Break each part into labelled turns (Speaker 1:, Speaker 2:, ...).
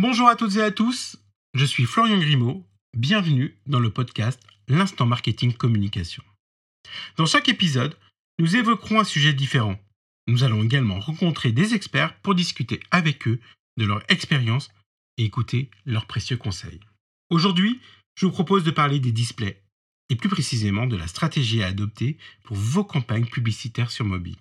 Speaker 1: Bonjour à toutes et à tous, je suis Florian Grimaud, bienvenue dans le podcast L'instant marketing communication. Dans chaque épisode, nous évoquerons un sujet différent. Nous allons également rencontrer des experts pour discuter avec eux de leur expérience et écouter leurs précieux conseils. Aujourd'hui, je vous propose de parler des displays et plus précisément de la stratégie à adopter pour vos campagnes publicitaires sur mobile.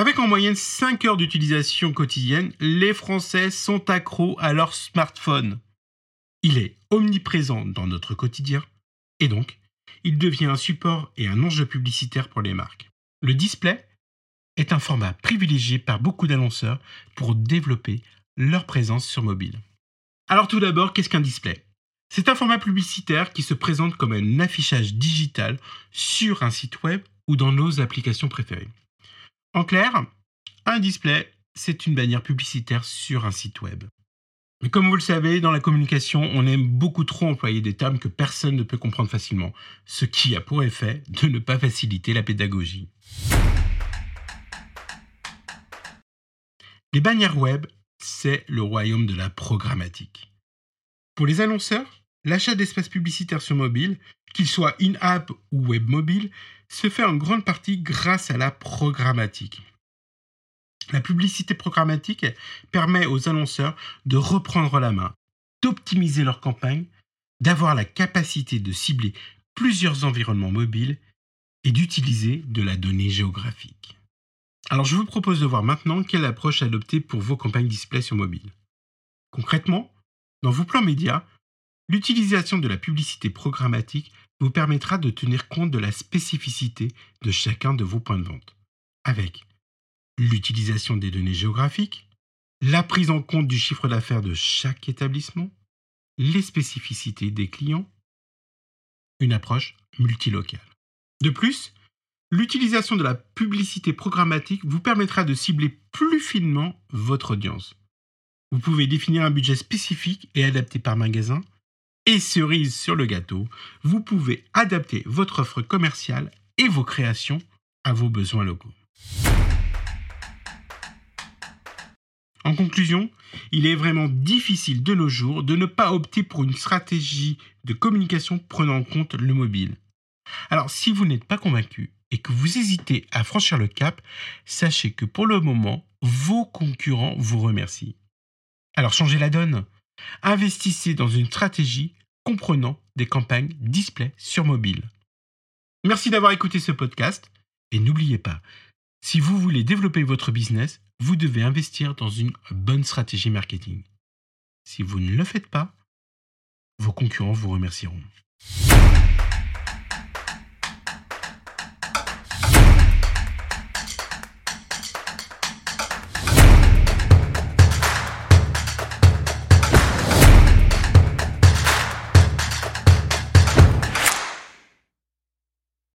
Speaker 1: Avec en moyenne 5 heures d'utilisation quotidienne, les Français sont accros à leur smartphone. Il est omniprésent dans notre quotidien et donc il devient un support et un enjeu publicitaire pour les marques. Le display est un format privilégié par beaucoup d'annonceurs pour développer leur présence sur mobile. Alors tout d'abord, qu'est-ce qu'un display? C'est un format publicitaire qui se présente comme un affichage digital sur un site web ou dans nos applications préférées. En clair, un display, c'est une bannière publicitaire sur un site web. Mais comme vous le savez, dans la communication, on aime beaucoup trop employer des termes que personne ne peut comprendre facilement, ce qui a pour effet de ne pas faciliter la pédagogie. Les bannières web, c'est le royaume de la programmatique. Pour les annonceurs, l'achat d'espaces publicitaires sur mobile, qu'il soit in-app ou web mobile, se fait en grande partie grâce à la programmatique. La publicité programmatique permet aux annonceurs de reprendre la main, d'optimiser leur campagne, d'avoir la capacité de cibler plusieurs environnements mobiles et d'utiliser de la donnée géographique. Alors je vous propose de voir maintenant quelle approche adopter pour vos campagnes display sur mobile. Concrètement, dans vos plans médias, l'utilisation de la publicité programmatique vous permettra de tenir compte de la spécificité de chacun de vos points de vente, avec l'utilisation des données géographiques, la prise en compte du chiffre d'affaires de chaque établissement, les spécificités des clients, une approche multilocale. De plus, l'utilisation de la publicité programmatique vous permettra de cibler plus finement votre audience. Vous pouvez définir un budget spécifique et adapté par magasin. Et cerise sur le gâteau, vous pouvez adapter votre offre commerciale et vos créations à vos besoins locaux. En conclusion, il est vraiment difficile de nos jours de ne pas opter pour une stratégie de communication prenant en compte le mobile. Alors si vous n'êtes pas convaincu et que vous hésitez à franchir le cap, sachez que pour le moment, vos concurrents vous remercient. Alors changez la donne. Investissez dans une stratégie comprenant des campagnes display sur mobile. Merci d'avoir écouté ce podcast et n'oubliez pas, si vous voulez développer votre business, vous devez investir dans une bonne stratégie marketing. Si vous ne le faites pas, vos concurrents vous remercieront.